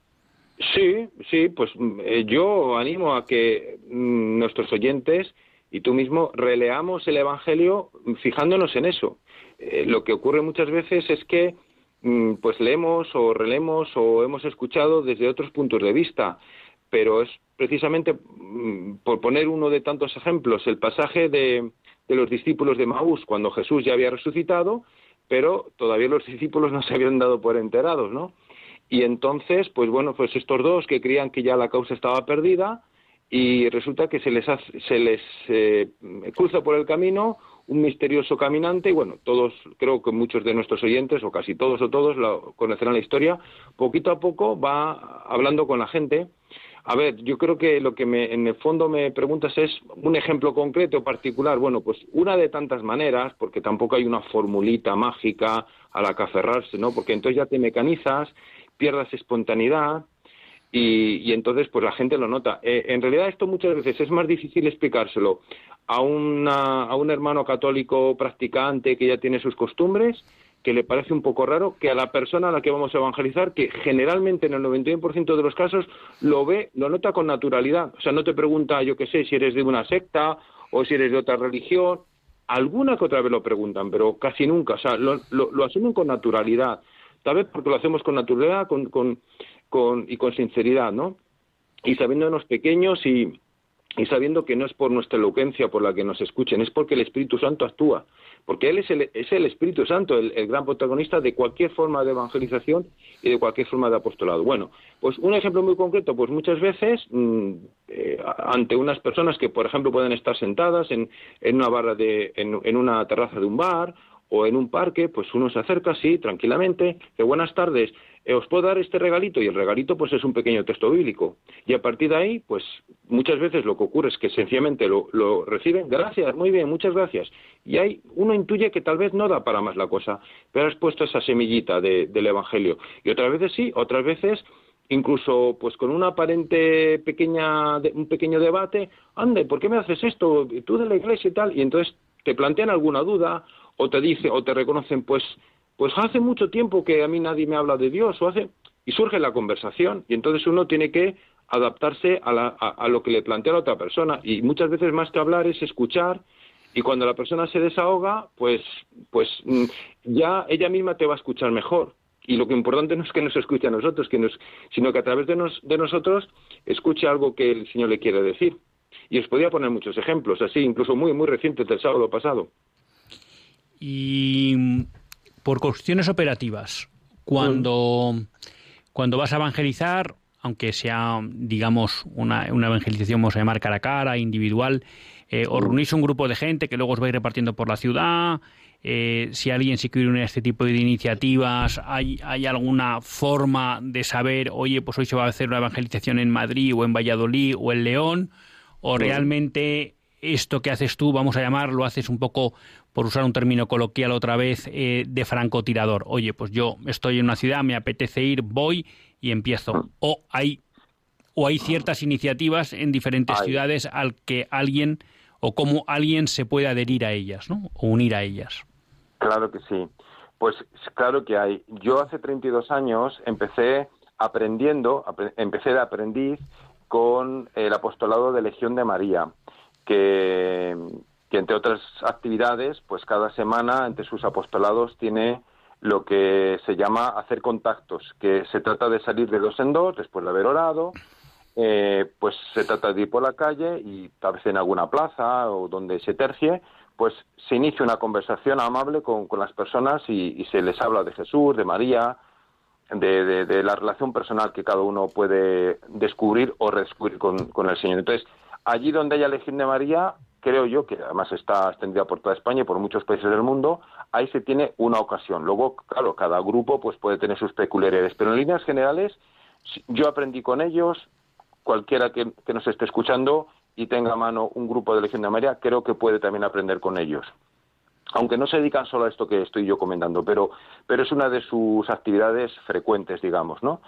Sí, sí, pues eh, yo animo a que mm, nuestros oyentes y tú mismo releamos el Evangelio fijándonos en eso. Eh, lo que ocurre muchas veces es que mm, pues leemos o relemos o hemos escuchado desde otros puntos de vista. Pero es precisamente, mm, por poner uno de tantos ejemplos, el pasaje de, de los discípulos de Maús cuando Jesús ya había resucitado, pero todavía los discípulos no se habían dado por enterados, ¿no? Y entonces, pues bueno, pues estos dos que creían que ya la causa estaba perdida y resulta que se les, se les eh, cruza por el camino un misterioso caminante y bueno, todos, creo que muchos de nuestros oyentes, o casi todos o todos, conocerán la historia, poquito a poco va hablando con la gente. A ver, yo creo que lo que me, en el fondo me preguntas es un ejemplo concreto, particular. Bueno, pues una de tantas maneras, porque tampoco hay una formulita mágica a la que aferrarse, ¿no? Porque entonces ya te mecanizas, pierdas espontaneidad, y, entonces pues la gente lo nota. Eh, en realidad esto muchas veces es más difícil explicárselo a, a un hermano católico practicante que ya tiene sus costumbres, que le parece un poco raro, que a la persona a la que vamos a evangelizar, que generalmente en el 91% de los casos lo ve, lo nota con naturalidad. O sea, no te pregunta, yo qué sé, si eres de una secta o si eres de otra religión. Alguna que otra vez lo preguntan, pero casi nunca. O sea, lo, lo, asumen con naturalidad. Tal vez porque lo hacemos con naturalidad con, con, con, y con sinceridad, ¿no? Y sabiéndonos pequeños y, y sabiendo que no es por nuestra elocuencia por la que nos escuchen, es porque el Espíritu Santo actúa, porque Él es el, es el Espíritu Santo, el, gran protagonista de cualquier forma de evangelización y de cualquier forma de apostolado. Bueno, pues un ejemplo muy concreto, pues muchas veces mm, eh, ante unas personas que, por ejemplo, pueden estar sentadas en, en una barra de, en, en una terraza de un bar o en un parque, pues uno se acerca así, tranquilamente, de buenas tardes, os puedo dar este regalito y el regalito pues es un pequeño texto bíblico. Y a partir de ahí, pues muchas veces lo que ocurre es que sencillamente lo, reciben, gracias, muy bien, muchas gracias. Y ahí uno intuye que tal vez no da para más la cosa, pero has puesto esa semillita del Evangelio. Y otras veces sí, otras veces incluso pues con una aparente pequeña un pequeño debate, ande, ¿por qué me haces esto? Tú de la iglesia y tal, y entonces te plantean alguna duda o te dice o te reconocen pues pues hace mucho tiempo que a mí nadie me habla de Dios o hace y surge la conversación y entonces uno tiene que adaptarse a, a, lo que le plantea la otra persona y muchas veces más que hablar es escuchar y cuando la persona se desahoga pues pues mm, ya ella misma te va a escuchar mejor. Y lo que importante no es que nos escuche a nosotros sino que a través de, de nosotros escuche algo que el Señor le quiere decir. Y os podría poner muchos ejemplos así incluso muy muy recientes del sábado pasado. Y por cuestiones operativas, cuando, cuando vas a evangelizar, aunque sea, digamos, una, una evangelización, vamos a llamar cara a cara, individual, eh, os reunís un grupo de gente que luego os vais repartiendo por la ciudad. Eh, si alguien se quiere unir a este tipo de iniciativas, ¿hay, ¿hay alguna forma de saber, oye, pues hoy se va a hacer una evangelización en Madrid o en Valladolid o en León? ¿O realmente esto que haces tú, vamos a llamar, lo haces un poco, por usar un término coloquial otra vez, eh, de francotirador. Oye, pues yo estoy en una ciudad, me apetece ir, voy y empiezo. O hay, o hay ciertas iniciativas en diferentes ciudades al que alguien o cómo alguien se puede adherir a ellas, ¿no? O unir a ellas. Claro que sí. Pues claro que hay. Yo hace 32 años empecé aprendiendo, empecé de aprendiz con el apostolado de Legión de María que, entre otras actividades, pues cada semana entre sus apostolados tiene lo que se llama hacer contactos, que se trata de salir de dos en dos después de haber orado, eh, pues se trata de ir por la calle y tal vez en alguna plaza o donde se tercie, pues se inicia una conversación amable con, las personas y, se les habla de Jesús, de María, de, de, la relación personal que cada uno puede descubrir o redescubrir con, con el Señor. Entonces, allí donde haya Legión de María, creo yo, que además está extendida por toda España y por muchos países del mundo, ahí se tiene una ocasión. Luego, claro, cada grupo pues puede tener sus peculiaridades, pero en líneas generales yo aprendí con ellos, cualquiera que, que nos esté escuchando y tenga a mano un grupo de Legión de María, creo que puede también aprender con ellos aunque no se dedican solo a esto que estoy yo comentando, pero, pero es una de sus actividades frecuentes, digamos, ¿no?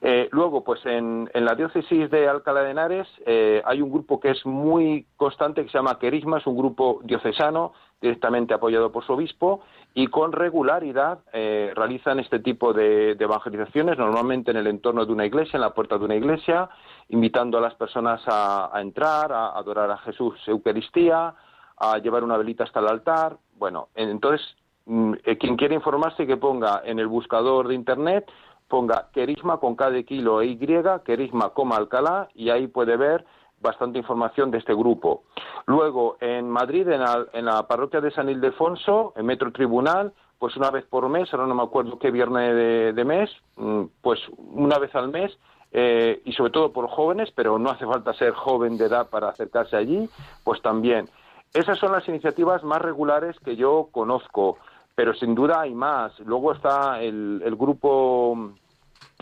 Eh, luego, pues en, la diócesis de Alcalá de Henares eh, hay un grupo que es muy constante que se llama Querisma, es un grupo diocesano directamente apoyado por su obispo y con regularidad eh, realizan este tipo de, evangelizaciones, normalmente en el entorno de una iglesia, en la puerta de una iglesia, invitando a las personas a, a entrar, a adorar a Jesús Eucaristía, a llevar una velita hasta el altar. Bueno, entonces mm, eh, quien quiere informarse que ponga en el buscador de internet, ponga querisma con K de kilo e Y, querisma coma Alcalá, y ahí puede ver bastante información de este grupo. Luego, en Madrid, en la, en la parroquia de San Ildefonso, en Metro Tribunal, pues una vez por mes, ahora no me acuerdo qué viernes de, de mes, mm, pues una vez al mes, eh, y sobre todo por jóvenes, pero no hace falta ser joven de edad para acercarse allí, pues también. Esas son las iniciativas más regulares que yo conozco, pero sin duda hay más. Luego está el, el grupo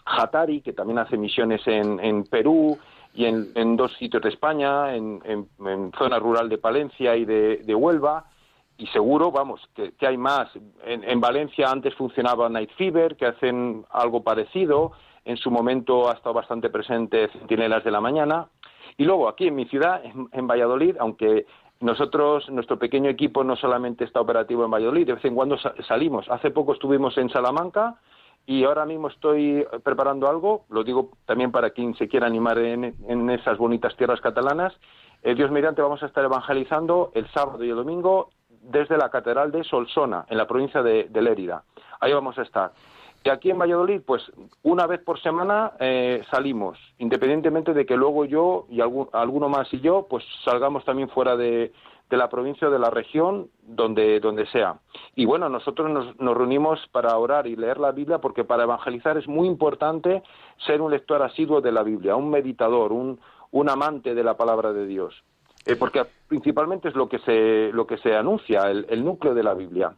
Hatari, que también hace misiones en, en Perú y en, dos sitios de España, en, en, zona rural de Palencia y de, Huelva. Y seguro, vamos, que, que hay más. En, Valencia antes funcionaba Night Fever, que hacen algo parecido. En su momento ha estado bastante presente Centinelas de la Mañana. Y luego aquí en mi ciudad, en Valladolid, aunque nosotros, nuestro pequeño equipo no solamente está operativo en Valladolid, de vez en cuando salimos. Hace poco estuvimos en Salamanca y ahora mismo estoy preparando algo, lo digo también para quien se quiera animar en, esas bonitas tierras catalanas. Eh, Dios mediante vamos a estar evangelizando el sábado y el domingo desde la Catedral de Solsona, en la provincia de, de Lérida. Ahí vamos a estar. Y aquí en Valladolid, pues una vez por semana eh, salimos, independientemente de que luego yo y algún, alguno más y yo, pues salgamos también fuera de, la provincia o de la región, donde, donde sea. Y bueno, nosotros nos, nos, reunimos para orar y leer la Biblia porque para evangelizar es muy importante ser un lector asiduo de la Biblia, un meditador, un, un amante de la palabra de Dios. Eh, porque principalmente es lo que se, lo que se anuncia, el núcleo de la Biblia.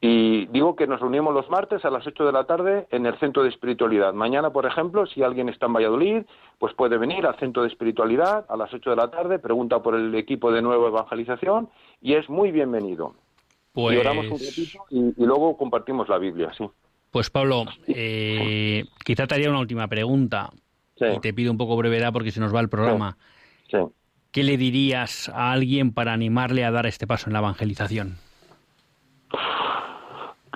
Y digo que nos reunimos los martes a las 8 de la tarde en el Centro de Espiritualidad. Mañana, por ejemplo, si alguien está en Valladolid, pues puede venir al Centro de Espiritualidad a las 8 de la tarde, pregunta por el equipo de Nueva Evangelización y es muy bienvenido. Pues... Y oramos un ratito y, y, luego compartimos la Biblia, sí. Pues Pablo, eh, quizá te haría una última pregunta. Sí. Y te pido un poco brevedad porque se nos va el programa. Sí. Sí. ¿Qué le dirías a alguien para animarle a dar este paso en la evangelización?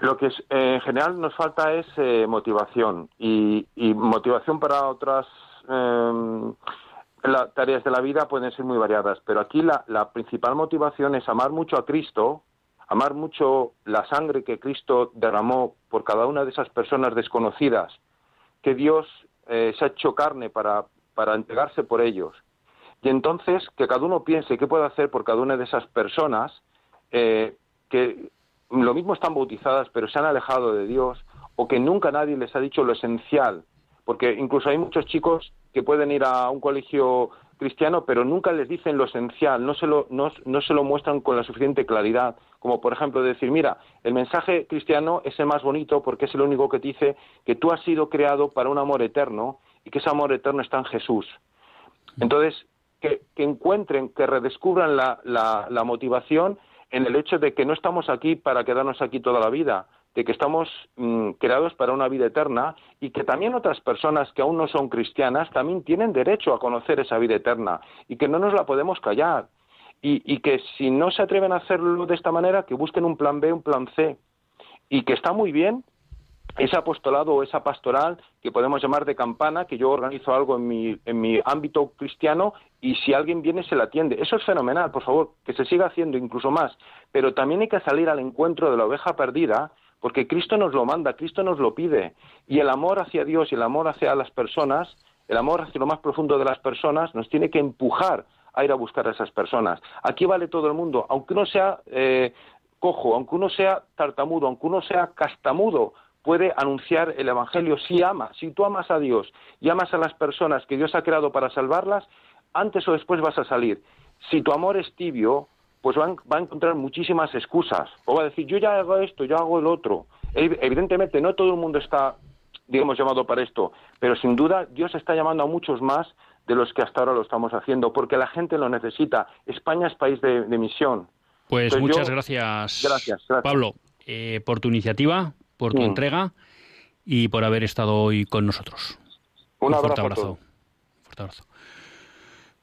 Lo que es, eh, en general nos falta es eh, motivación y, motivación para otras eh, tareas de la vida pueden ser muy variadas, pero aquí la, la, principal motivación es amar mucho a Cristo, amar mucho la sangre que Cristo derramó por cada una de esas personas desconocidas, que Dios eh, se ha hecho carne para, para entregarse por ellos. Y entonces que cada uno piense qué puede hacer por cada una de esas personas eh, que lo mismo están bautizadas, pero se han alejado de Dios, o que nunca nadie les ha dicho lo esencial, porque incluso hay muchos chicos que pueden ir a un colegio cristiano, pero nunca les dicen lo esencial, no se lo, no, no se lo muestran con la suficiente claridad, como por ejemplo decir, mira, el mensaje cristiano es el más bonito porque es el único que te dice que tú has sido creado para un amor eterno y que ese amor eterno está en Jesús. Entonces, que, que encuentren, que redescubran la, la, la motivación en el hecho de que no estamos aquí para quedarnos aquí toda la vida, de que estamos mmm, creados para una vida eterna y que también otras personas que aún no son cristianas también tienen derecho a conocer esa vida eterna y que no nos la podemos callar. Y que si no se atreven a hacerlo de esta manera, que busquen un plan B, un plan C. Y que está muy bien ese apostolado o esa pastoral que podemos llamar de campana, que yo organizo algo en mi, en mi ámbito cristiano y si alguien viene se la atiende. Eso es fenomenal, por favor, que se siga haciendo incluso más. Pero también hay que salir al encuentro de la oveja perdida porque Cristo nos lo manda, Cristo nos lo pide. Y el amor hacia Dios y el amor hacia las personas, el amor hacia lo más profundo de las personas, nos tiene que empujar a ir a buscar a esas personas. Aquí vale todo el mundo, aunque uno sea eh, cojo, aunque uno sea tartamudo, aunque uno sea castamudo, puede anunciar el Evangelio si ama. Si tú amas a Dios y amas a las personas que Dios ha creado para salvarlas, antes o después vas a salir. Si tu amor es tibio, pues va, a encontrar muchísimas excusas. O va a decir, yo ya hago esto, yo hago el otro. Evidentemente, no todo el mundo está, digamos, llamado para esto, pero sin duda Dios está llamando a muchos más de los que hasta ahora lo estamos haciendo, porque la gente lo necesita. España es país de, de misión. Pues Entonces muchas yo, gracias, gracias, gracias, Pablo, eh, por tu iniciativa, por tu mm. entrega y por haber estado hoy con nosotros. Un, Un fuerte abrazo. Fuerte abrazo.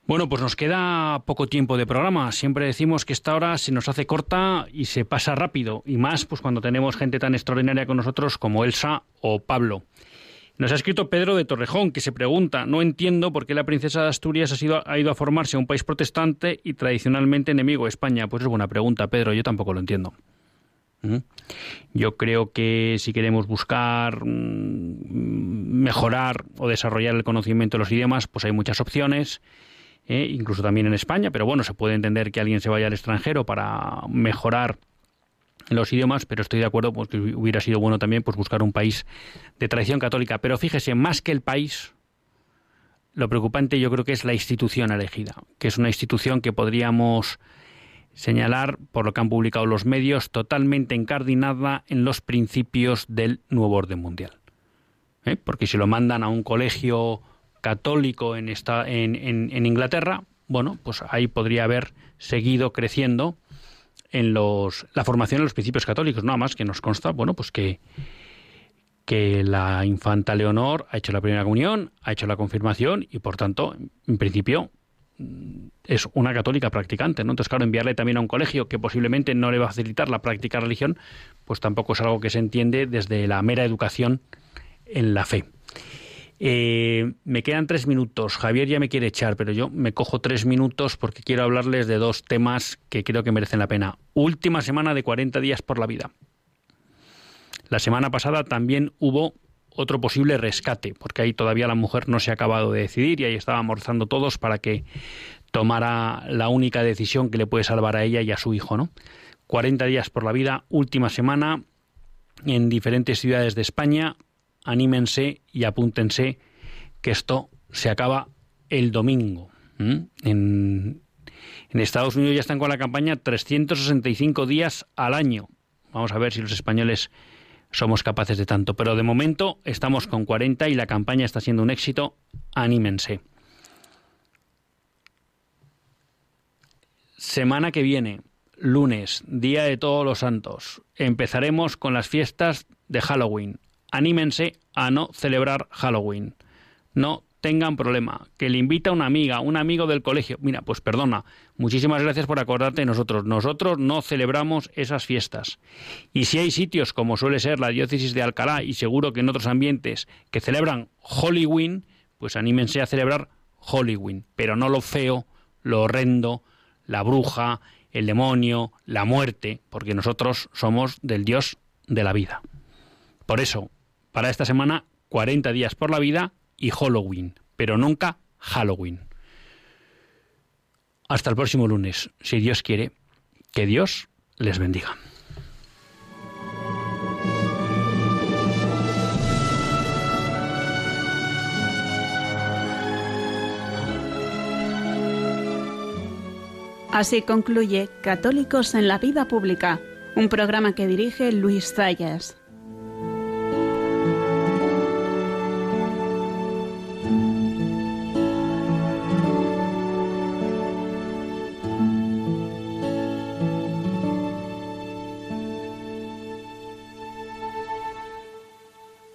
Bueno, pues nos queda poco tiempo de programa. Siempre decimos que esta hora se nos hace corta y se pasa rápido, y más pues cuando tenemos gente tan extraordinaria con nosotros como Elsa o Pablo. Nos ha escrito Pedro de Torrejón, que se pregunta, no entiendo por qué la princesa de Asturias ha, sido, ha ido a formarse a un país protestante y tradicionalmente enemigo de España. Pues es buena pregunta, Pedro, yo tampoco lo entiendo. Yo creo que si queremos buscar mm, mejorar o desarrollar el conocimiento de los idiomas, pues hay muchas opciones. ¿eh? incluso también en España, pero bueno, se puede entender que alguien se vaya al extranjero para mejorar los idiomas, pero estoy de acuerdo pues, que hubiera sido bueno también pues, buscar un país de tradición católica. Pero fíjese, más que el país, lo preocupante yo creo que es la institución elegida, que es una institución que podríamos señalar, por lo que han publicado los medios, totalmente encardinada en los principios del nuevo orden mundial. ¿Eh? Porque si lo mandan a un colegio católico en, esta, en, en, Inglaterra, bueno, pues ahí podría haber seguido creciendo en los, la formación de los principios católicos, nada más que nos consta, bueno, pues que, que la infanta Leonor ha hecho la primera comunión, ha hecho la confirmación y por tanto, en principio, es una católica practicante, ¿no? Entonces, claro, enviarle también a un colegio que posiblemente no le va a facilitar la práctica religión, pues tampoco es algo que se entiende desde la mera educación en la fe. Eh, me quedan tres minutos. Javier ya me quiere echar, pero yo me cojo tres minutos porque quiero hablarles de dos temas que creo que merecen la pena. Última semana de 40 días por la vida. La semana pasada también hubo otro posible rescate, porque ahí todavía la mujer no se ha acabado de decidir y ahí estábamos rezando todos para que tomara la única decisión que le puede salvar a ella y a su hijo, ¿no? 40 días por la vida, última semana en diferentes ciudades de España, anímense y apúntense que esto se acaba el domingo. En, Estados Unidos ya están con la campaña 365 días al año. Vamos a ver si los españoles somos capaces de tanto. Pero de momento estamos con 40 y la campaña está siendo un éxito. Anímense. Semana que viene, lunes, Día de Todos los Santos, empezaremos con las fiestas de Halloween anímense a no celebrar Halloween. No tengan problema. Que le invita una amiga, un amigo del colegio. Mira, pues perdona, muchísimas gracias por acordarte de nosotros. Nosotros no celebramos esas fiestas. Y si hay sitios, como suele ser la diócesis de Alcalá y seguro que en otros ambientes, que celebran Halloween, pues anímense a celebrar Halloween. Pero no lo feo, lo horrendo, la bruja, el demonio, la muerte, porque nosotros somos del Dios de la vida. Por eso, para esta semana 40 días por la vida y Halloween, pero nunca Halloween. Hasta el próximo lunes, si Dios quiere, que Dios les bendiga. Así concluye Católicos en la Vida Pública, un programa que dirige Luis Zayas.